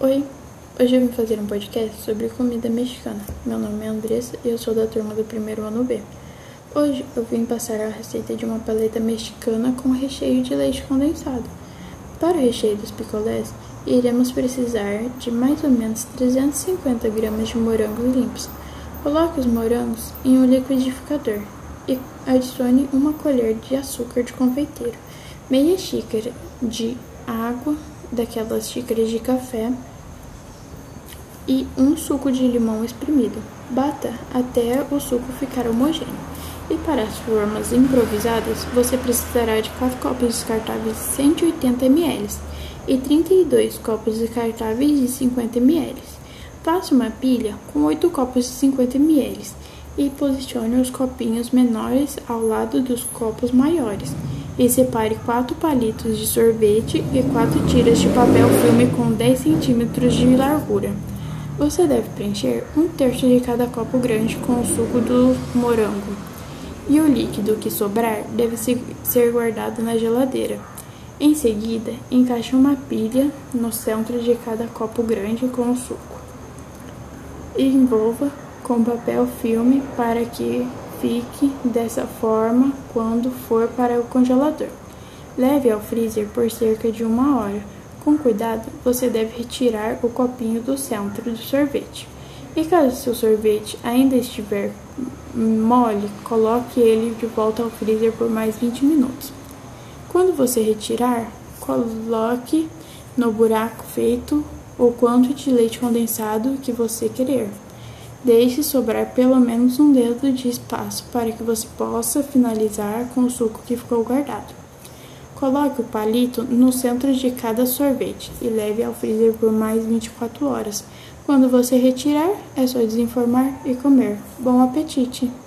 Oi, hoje eu vim fazer um podcast sobre comida mexicana. Meu nome é Andressa e eu sou da turma do primeiro ano B. Hoje eu vim passar a receita de uma paleta mexicana com recheio de leite condensado. Para o recheio dos picolés, iremos precisar de mais ou menos 350 gramas de morangos limpos. Coloque os morangos em um liquidificador e adicione uma colher de açúcar de confeiteiro, meia xícara de água daquelas xícaras de café e um suco de limão espremido. Bata até o suco ficar homogêneo. E para as formas improvisadas, você precisará de 4 copos descartáveis de 180 ml e 32 copos descartáveis de 50 ml. Faça uma pilha com 8 copos de 50 ml e posicione os copinhos menores ao lado dos copos maiores e separe 4 palitos de sorvete e 4 tiras de papel filme com 10 centímetros de largura. Você deve preencher um terço de cada copo grande com o suco do morango. E o líquido que sobrar deve ser guardado na geladeira. Em seguida, encaixe uma pilha no centro de cada copo grande com o suco. E envolva com papel filme para que fique dessa forma quando for para o congelador. Leve ao freezer por cerca de uma hora. Com cuidado, você deve retirar o copinho do centro do sorvete. E caso seu sorvete ainda estiver mole, coloque ele de volta ao freezer por mais 20 minutos. Quando você retirar, coloque no buraco feito o quanto de leite condensado que você querer. Deixe sobrar pelo menos um dedo de espaço para que você possa finalizar com o suco que ficou guardado. Coloque o palito no centro de cada sorvete e leve ao freezer por mais 24 horas. Quando você retirar, é só desenformar e comer. Bom apetite!